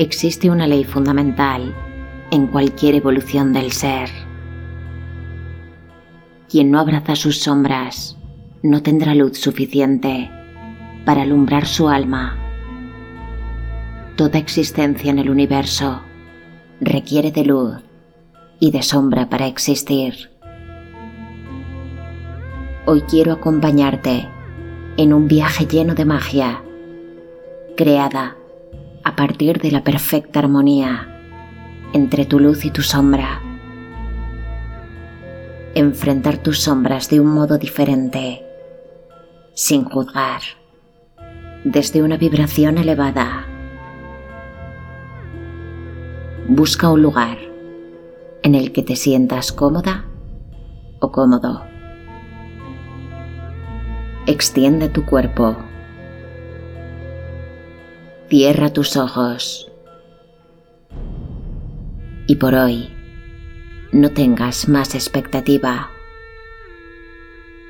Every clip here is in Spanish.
Existe una ley fundamental en cualquier evolución del ser. Quien no abraza sus sombras no tendrá luz suficiente para alumbrar su alma. Toda existencia en el universo requiere de luz y de sombra para existir. Hoy quiero acompañarte en un viaje lleno de magia, creada a partir de la perfecta armonía entre tu luz y tu sombra. Enfrentar tus sombras de un modo diferente, sin juzgar, desde una vibración elevada. Busca un lugar en el que te sientas cómoda o cómodo. Extiende tu cuerpo. Cierra tus ojos. Y por hoy, no tengas más expectativa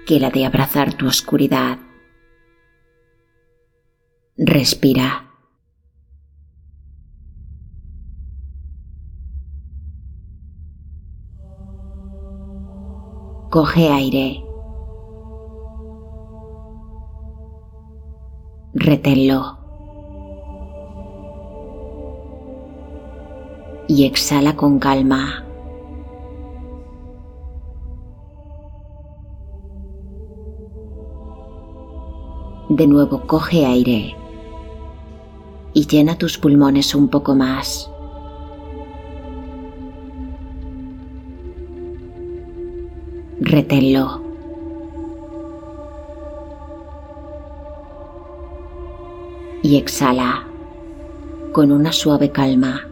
que la de abrazar tu oscuridad. Respira. Coge aire. Reténlo. Y exhala con calma. De nuevo coge aire y llena tus pulmones un poco más. Reténlo. Y exhala con una suave calma.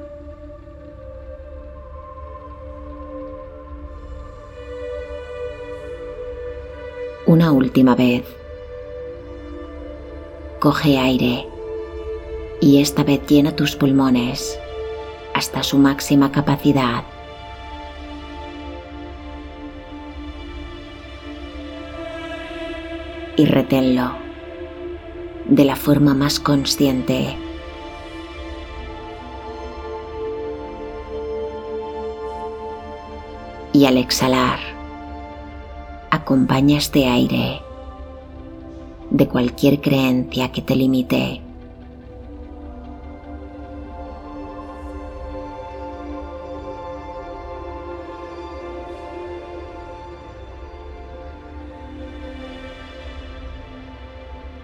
Una última vez. Coge aire y esta vez llena tus pulmones hasta su máxima capacidad. Y reténlo de la forma más consciente. Y al exhalar, acompaña este aire de cualquier creencia que te limite.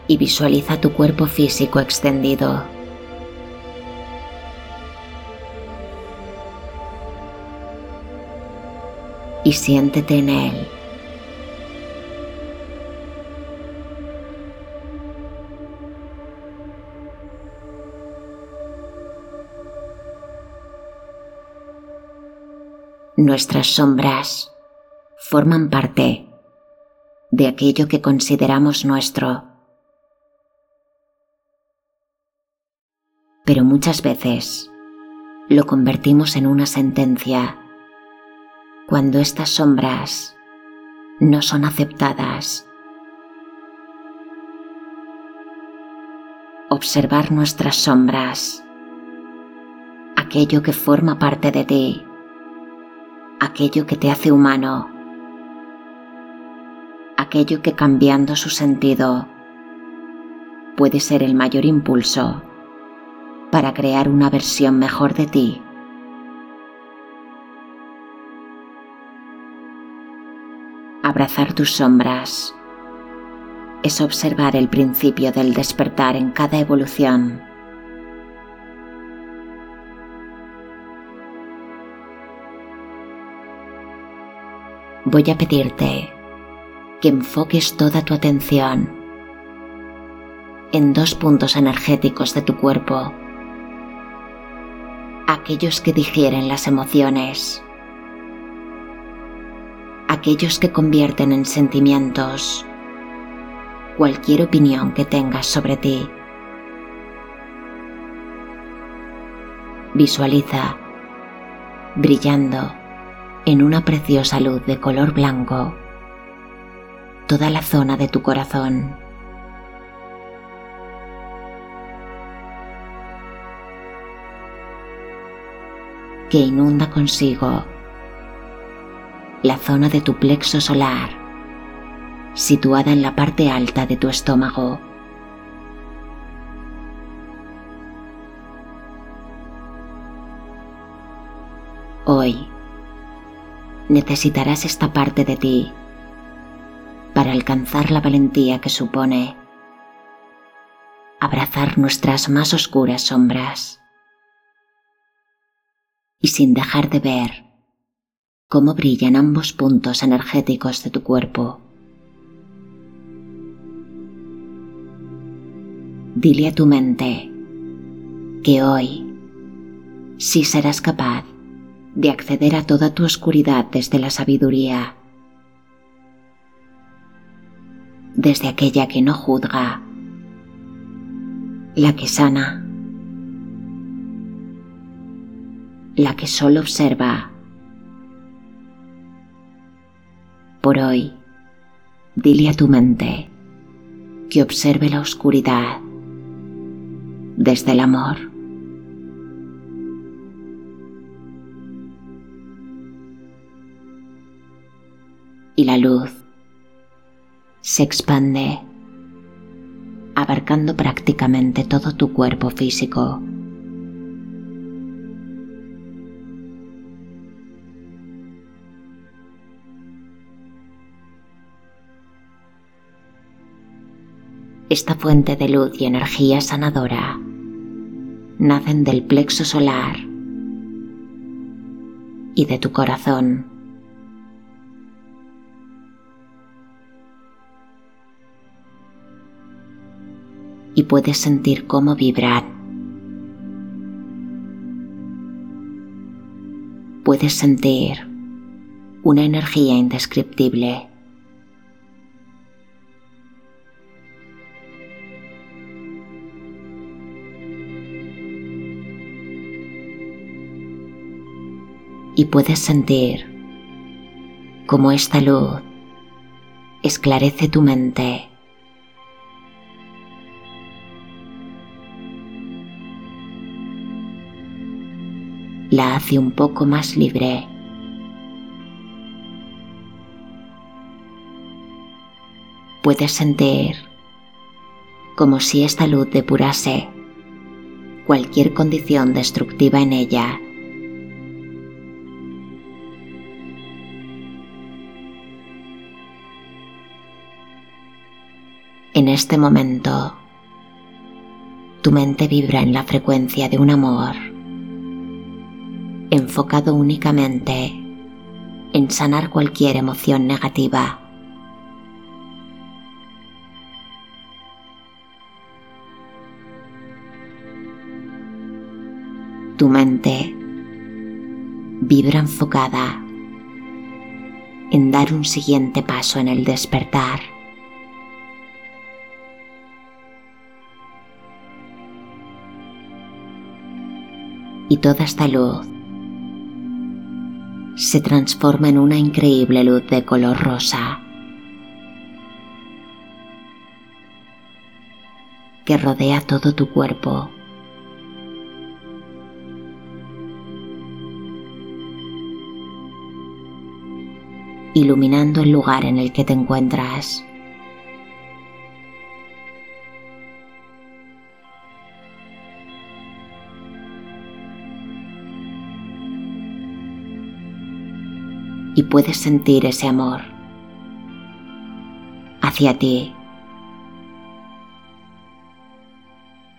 y visualiza tu cuerpo físico extendido. Y siéntete en él. Nuestras sombras forman parte de aquello que consideramos nuestro. Pero muchas veces lo convertimos en una sentencia cuando estas sombras no son aceptadas. Observar nuestras sombras, aquello que forma parte de ti, aquello que te hace humano, aquello que cambiando su sentido puede ser el mayor impulso para crear una versión mejor de ti. Abrazar tus sombras es observar el principio del despertar en cada evolución. Voy a pedirte que enfoques toda tu atención en dos puntos energéticos de tu cuerpo, aquellos que digieren las emociones, aquellos que convierten en sentimientos cualquier opinión que tengas sobre ti. Visualiza brillando en una preciosa luz de color blanco toda la zona de tu corazón. que inunda consigo la zona de tu plexo solar, situada en la parte alta de tu estómago. Hoy necesitarás esta parte de ti para alcanzar la valentía que supone abrazar nuestras más oscuras sombras y sin dejar de ver cómo brillan ambos puntos energéticos de tu cuerpo. Dile a tu mente que hoy sí serás capaz de acceder a toda tu oscuridad desde la sabiduría, desde aquella que no juzga, la que sana, la que solo observa. Por hoy, dile a tu mente que observe la oscuridad desde el amor. Y la luz se expande, abarcando prácticamente todo tu cuerpo físico. Esta fuente de luz y energía sanadora nacen del plexo solar y de tu corazón. Y puedes sentir cómo vibrar. Puedes sentir una energía indescriptible. Y puedes sentir cómo esta luz esclarece tu mente la hace un poco más libre. Puedes sentir como si esta luz depurase cualquier condición destructiva en ella. En este momento, tu mente vibra en la frecuencia de un amor enfocado únicamente en sanar cualquier emoción negativa. Tu mente vibra enfocada en dar un siguiente paso en el despertar. Y toda esta luz se transforma en una increíble luz de color rosa que rodea todo tu cuerpo. iluminando el lugar en el que te encuentras. Y puedes sentir ese amor hacia ti,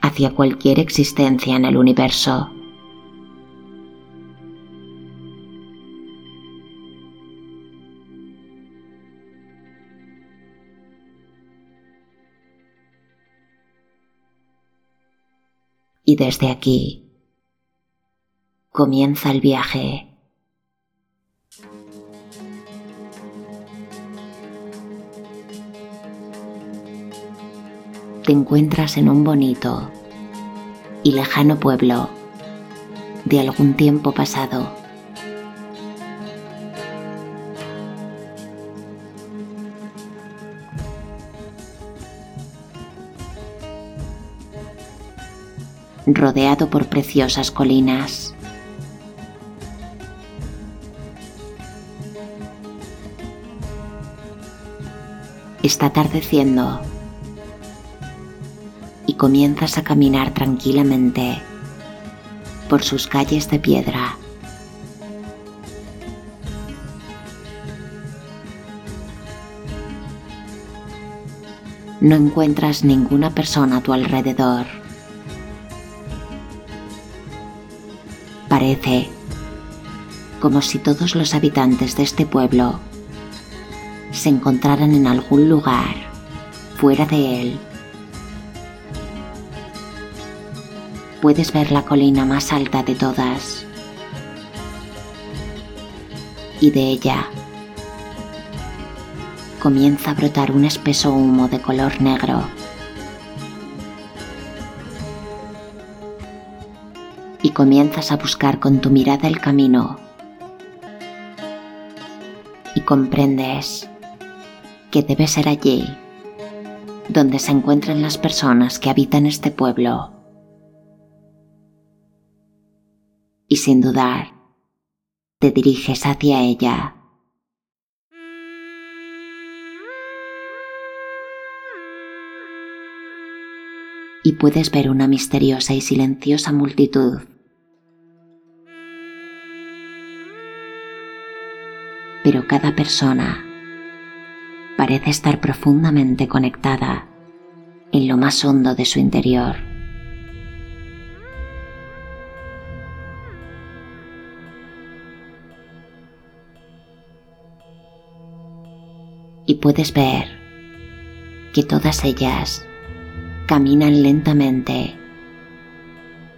hacia cualquier existencia en el universo. Y desde aquí comienza el viaje te encuentras en un bonito y lejano pueblo de algún tiempo pasado. rodeado por preciosas colinas. Está atardeciendo comienzas a caminar tranquilamente por sus calles de piedra. No encuentras ninguna persona a tu alrededor. Parece como si todos los habitantes de este pueblo se encontraran en algún lugar fuera de él. Puedes ver la colina más alta de todas y de ella comienza a brotar un espeso humo de color negro. Y comienzas a buscar con tu mirada el camino. Y comprendes que debe ser allí donde se encuentran las personas que habitan este pueblo. Y sin dudar, te diriges hacia ella. y puedes ver una misteriosa y silenciosa multitud. Pero cada persona parece estar profundamente conectada en lo más hondo de su interior. Y puedes ver que todas ellas caminan lentamente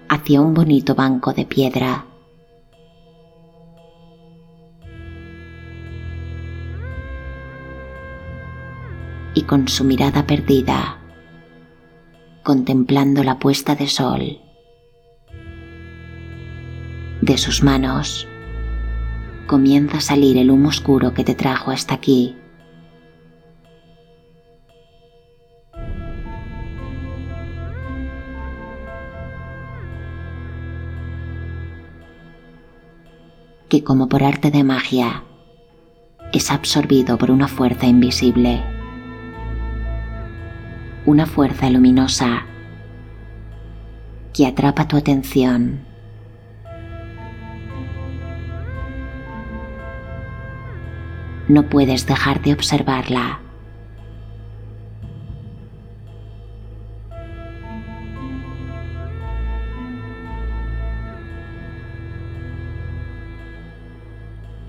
hacia un bonito banco de piedra. Y con su mirada perdida, contemplando la puesta de sol, de sus manos comienza a salir el humo oscuro que te trajo hasta aquí. Que como por arte de magia es absorbido por una fuerza invisible, una fuerza luminosa que atrapa tu atención. No puedes dejar de observarla.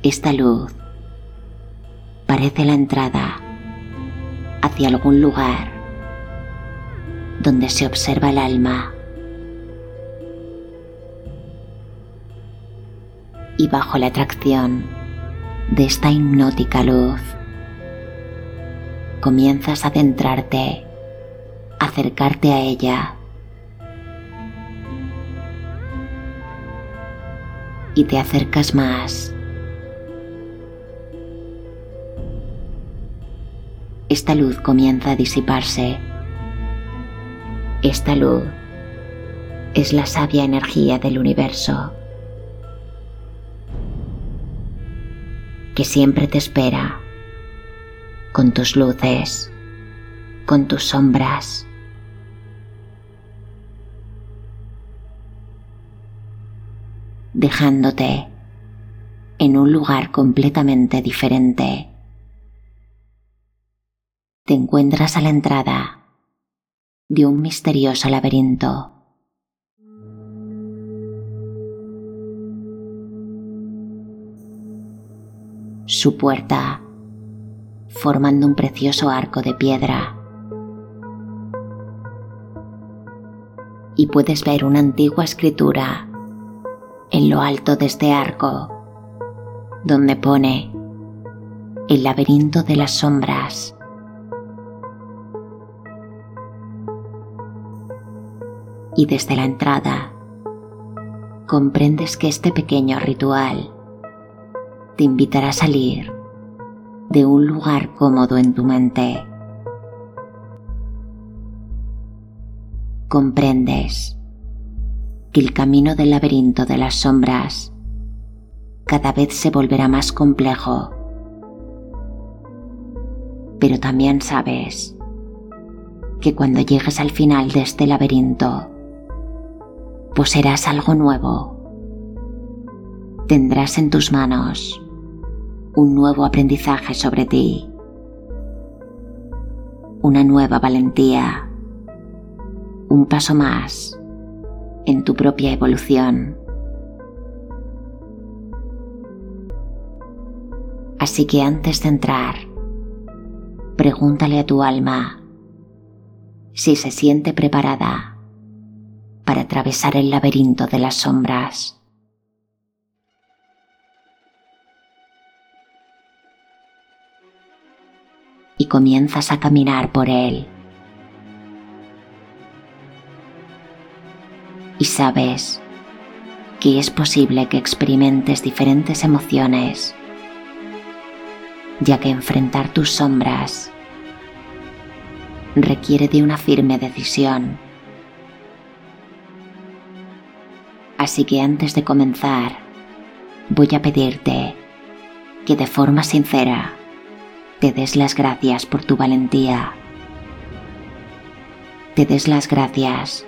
Esta luz parece la entrada hacia algún lugar donde se observa el alma. Y bajo la atracción de esta hipnótica luz, comienzas a adentrarte, acercarte a ella. Y te acercas más esta luz comienza a disiparse. Esta luz es la sabia energía del universo que siempre te espera con tus luces, con tus sombras. dejándote en un lugar completamente diferente te encuentras a la entrada de un misterioso laberinto. Su puerta formando un precioso arco de piedra. Y puedes ver una antigua escritura en lo alto de este arco, donde pone el laberinto de las sombras. Y desde la entrada comprendes que este pequeño ritual te invitará a salir de un lugar cómodo en tu mente. Comprendes que el camino del laberinto de las sombras cada vez se volverá más complejo Pero también sabes que cuando llegues al final de este laberinto, poseerás algo nuevo. Tendrás en tus manos un nuevo aprendizaje sobre ti, una nueva valentía, un paso más en tu propia evolución. Así que antes de entrar, pregúntale a tu alma si se siente preparada para atravesar el laberinto de las sombras. Y comienzas a caminar por él. Y sabes que es posible que experimentes diferentes emociones, ya que enfrentar tus sombras requiere de una firme decisión Así que antes de comenzar, voy a pedirte que de forma sincera te des las gracias por tu valentía. Te des las gracias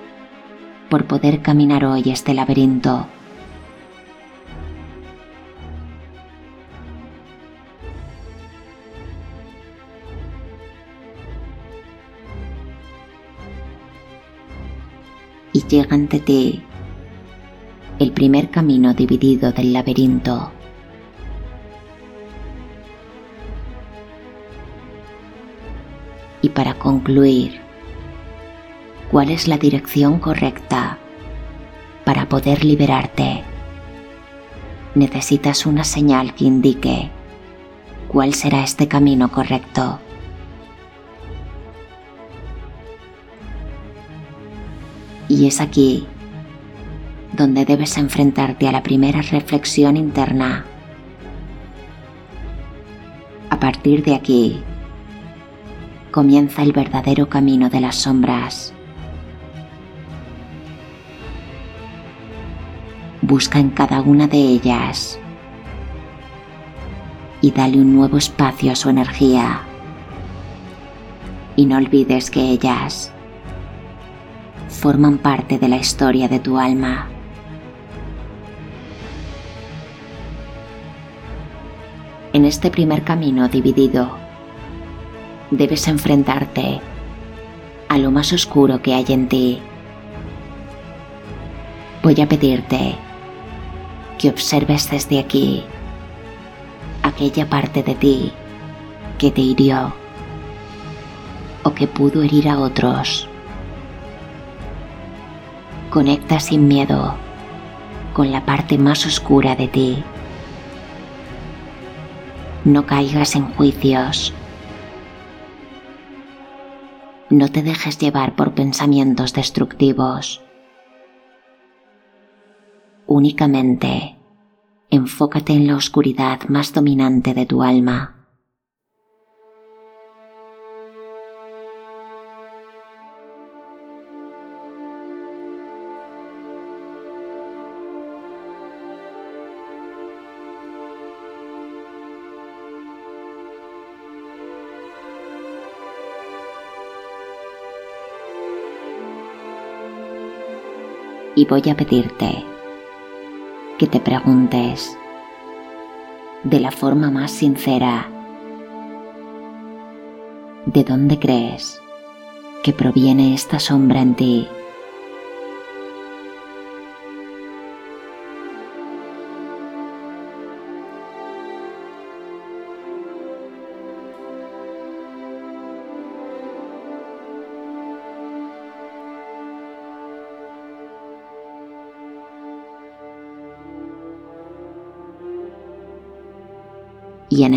por poder caminar hoy este laberinto. Y llega ante ti el primer camino dividido del laberinto. Y para concluir, ¿cuál es la dirección correcta para poder liberarte? Necesitas una señal que indique cuál será este camino correcto. Y es aquí donde debes enfrentarte a la primera reflexión interna. A partir de aquí, comienza el verdadero camino de las sombras. Busca en cada una de ellas y dale un nuevo espacio a su energía. Y no olvides que ellas forman parte de la historia de tu alma. En este primer camino dividido, debes enfrentarte a lo más oscuro que hay en ti. Voy a pedirte que observes desde aquí aquella parte de ti que te hirió o que pudo herir a otros. Conecta sin miedo con la parte más oscura de ti no caigas en juicios. No te dejes llevar por pensamientos destructivos. Únicamente enfócate en la oscuridad más dominante de tu alma. Y voy a pedirte que te preguntes de la forma más sincera de dónde crees que proviene esta sombra en ti.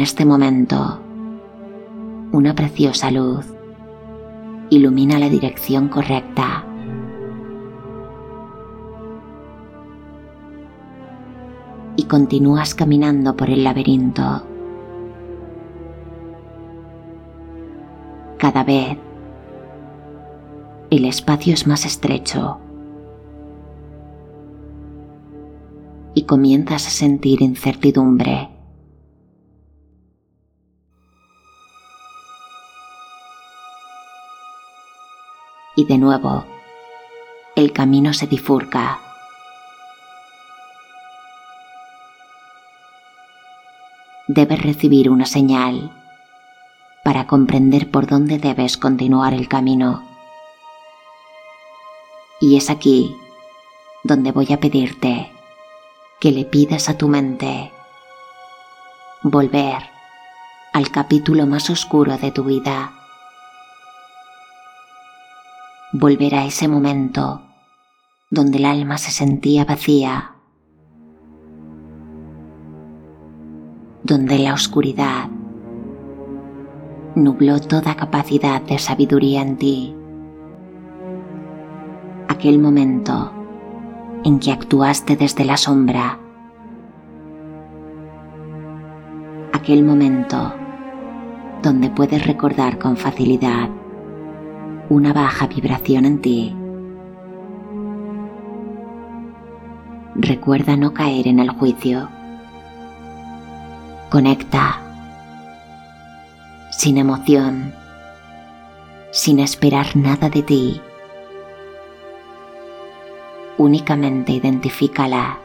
Este momento una preciosa luz ilumina la dirección correcta. Y continúas caminando por el laberinto. Cada vez el espacio es más estrecho y comienzas a sentir incertidumbre. Y de nuevo, el camino se bifurca. Debes recibir una señal para comprender por dónde debes continuar el camino. Y es aquí donde voy a pedirte que le pidas a tu mente volver al capítulo más oscuro de tu vida. Volver a ese momento donde el alma se sentía vacía, donde la oscuridad nubló toda capacidad de sabiduría en ti. Aquel momento en que actuaste desde la sombra. Aquel momento donde puedes recordar con facilidad una baja vibración en ti. Recuerda no caer en el juicio. Conecta sin emoción, sin esperar nada de ti. Únicamente identifícala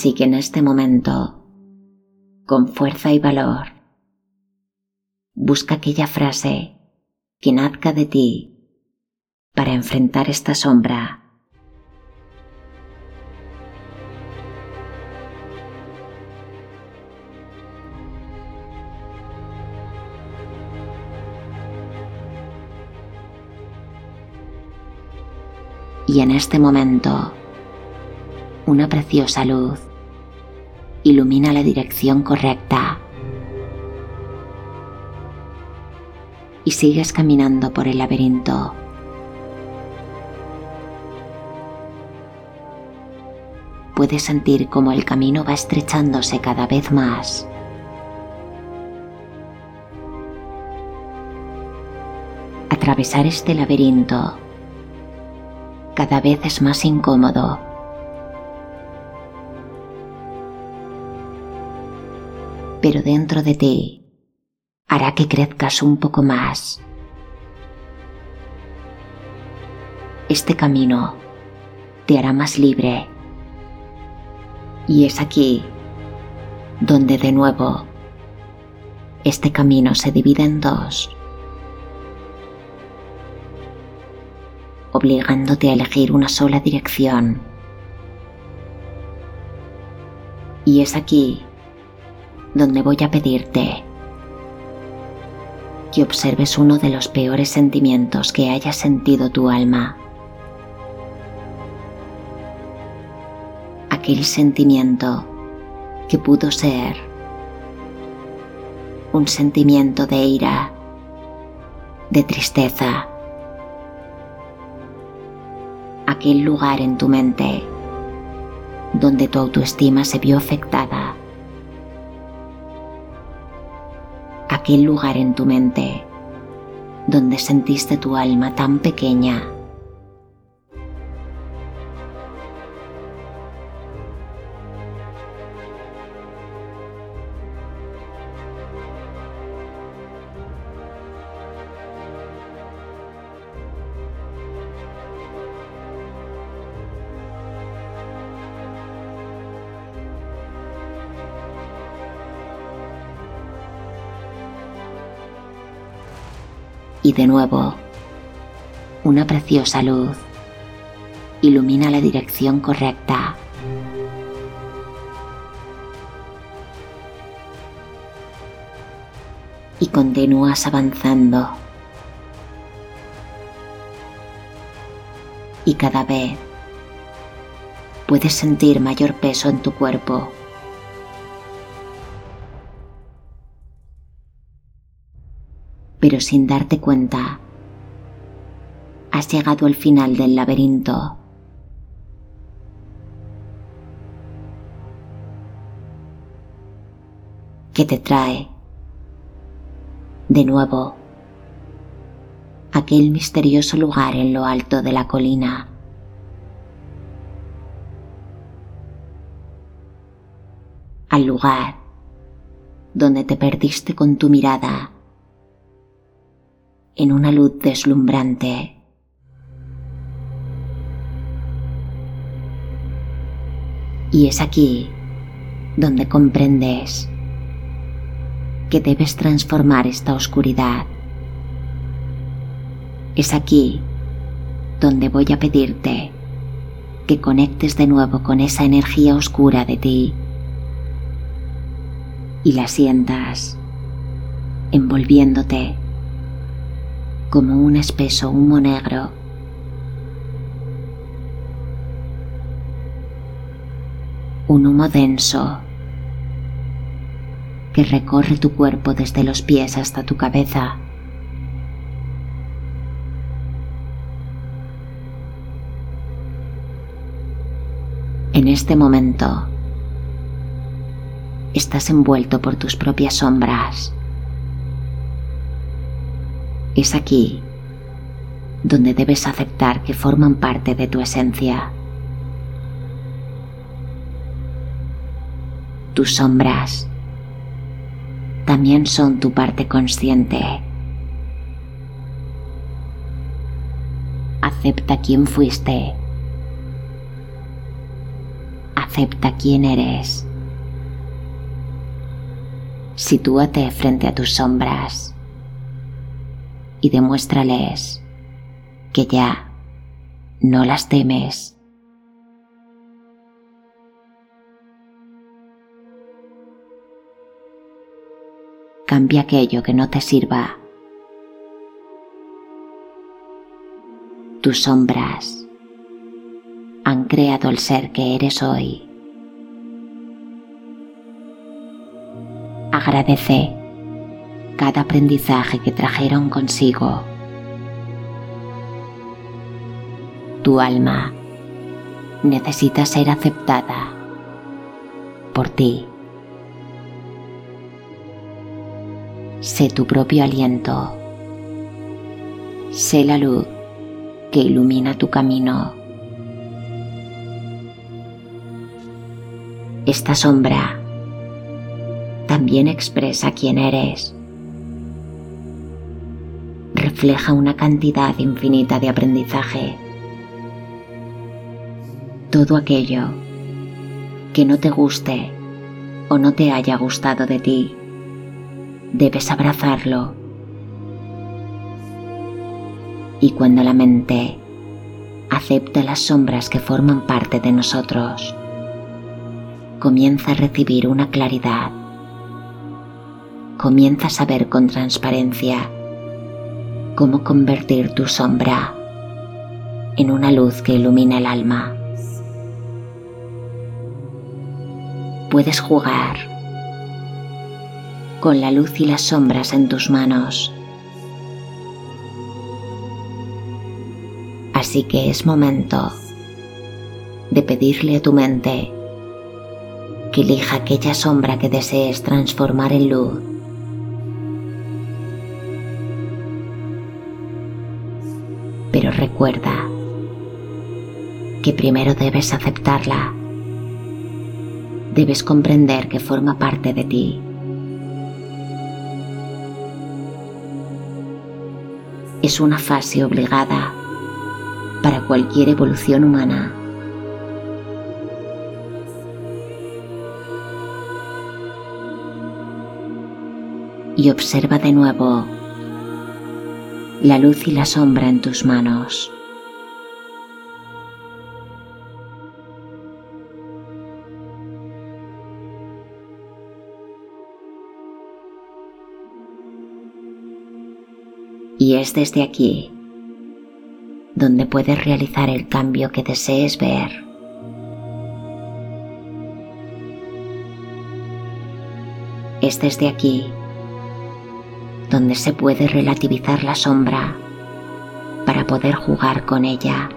Así que en este momento, con fuerza y valor, busca aquella frase que nazca de ti para enfrentar esta sombra. Y en este momento, una preciosa luz ilumina la dirección correcta y sigues caminando por el laberinto. Puedes sentir cómo el camino va estrechándose cada vez más. Atravesar este laberinto cada vez es más incómodo pero dentro de ti hará que crezcas un poco más. Este camino te hará más libre. Y es aquí donde de nuevo este camino se divide en dos, obligándote a elegir una sola dirección. Y es aquí donde voy a pedirte que observes uno de los peores sentimientos que haya sentido tu alma. Aquel sentimiento que pudo ser un sentimiento de ira, de tristeza, aquel lugar en tu mente donde tu autoestima se vio afectada aquel lugar en tu mente donde sentiste tu alma tan pequeña y de nuevo una preciosa luz ilumina la dirección correcta. Y continúas avanzando. Y cada vez puedes sentir mayor peso en tu cuerpo. Sin darte cuenta, has llegado al final del laberinto. que te trae de nuevo aquel misterioso lugar en lo alto de la colina. Al lugar donde te perdiste con tu mirada en una luz deslumbrante. Y es aquí donde comprendes que debes transformar esta oscuridad. Es aquí donde voy a pedirte que conectes de nuevo con esa energía oscura de ti y la sientas envolviéndote como un espeso humo negro. Un humo denso que recorre tu cuerpo desde los pies hasta tu cabeza. En este momento estás envuelto por tus propias sombras. Es aquí donde debes aceptar que forman parte de tu esencia. Tus sombras también son tu parte consciente. Acepta quién fuiste. Acepta quién eres. Sitúate frente a tus sombras y demuéstrales que ya no las temes. Cambia aquello que no te sirva. Tus sombras han creado el ser que eres hoy. Agradece cada aprendizaje que trajeron consigo. Tu alma necesita ser aceptada por ti. Sé tu propio aliento. Sé la luz que ilumina tu camino. Esta sombra también expresa quién eres. Refleja una cantidad infinita de aprendizaje. Todo aquello que no te guste o no te haya gustado de ti debes abrazarlo. Y cuando la mente acepta las sombras que forman parte de nosotros, comienza a recibir una claridad, comienza a saber con transparencia cómo convertir tu sombra en una luz que ilumina el alma. Puedes jugar con la luz y las sombras en tus manos. Así que es momento de pedirle a tu mente que elija aquella sombra que desees transformar en luz. Recuerda que primero debes aceptarla. Debes comprender que forma parte de ti. es una fase obligada para cualquier evolución humana. Y observa de nuevo la luz y la sombra en tus manos. Y es desde aquí donde puedes realizar el cambio que desees ver. Es desde aquí donde se puede relativizar la sombra para poder jugar con ella.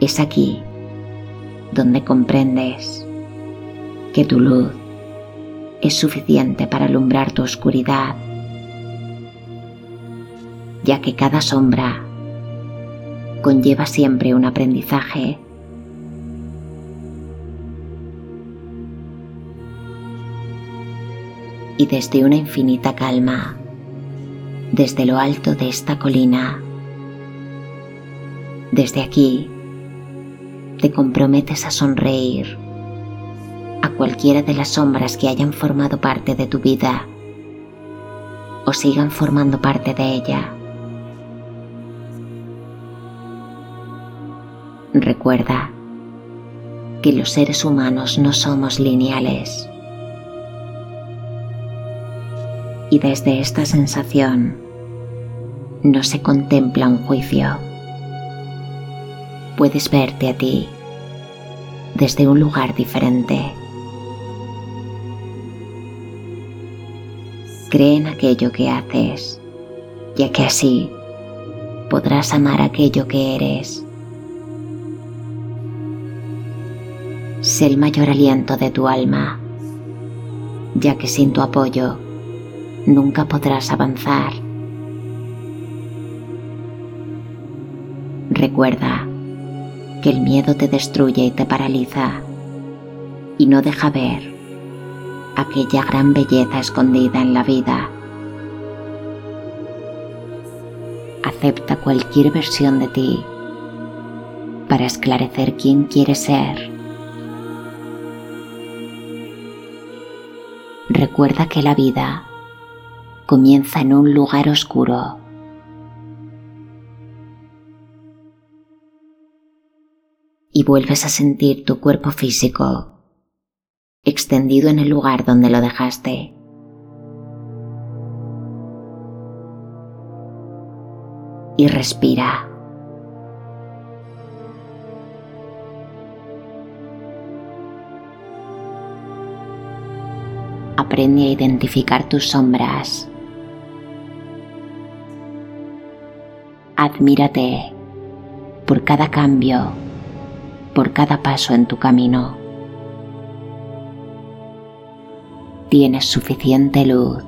Es aquí donde comprendes que tu luz es suficiente para alumbrar tu oscuridad, ya que cada sombra conlleva siempre un aprendizaje. Y desde una infinita calma, desde lo alto de esta colina, desde aquí, te comprometes a sonreír a cualquiera de las sombras que hayan formado parte de tu vida o sigan formando parte de ella. Recuerda que los seres humanos no somos lineales. Y desde esta sensación no se contempla un juicio. Puedes verte a ti desde un lugar diferente. Cree en aquello que haces, ya que así podrás amar aquello que eres. Sé el mayor aliento de tu alma, ya que sin tu apoyo nunca podrás avanzar. Recuerda que el miedo te destruye y te paraliza y no deja ver aquella gran belleza escondida en la vida. Acepta cualquier versión de ti para esclarecer quién quieres ser recuerda que la vida comienza en un lugar oscuro. Y vuelves a sentir tu cuerpo físico extendido en el lugar donde lo dejaste. Y respira. aprende a identificar tus sombras. Admírate por cada cambio, por cada paso en tu camino. Tienes suficiente luz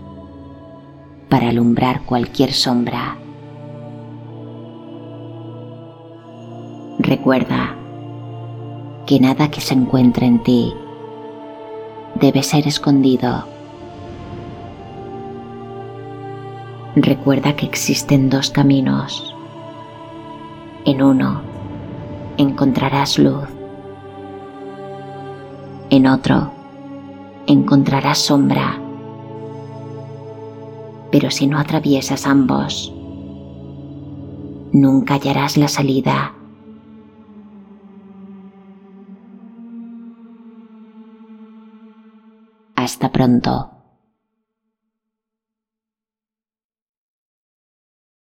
para alumbrar cualquier sombra. Recuerda que nada que se encuentre en ti debe ser escondido. Recuerda que existen dos caminos. En uno encontrarás luz. En otro encontrarás sombra. Pero si no atraviesas ambos, nunca hallarás la salida. Hasta pronto.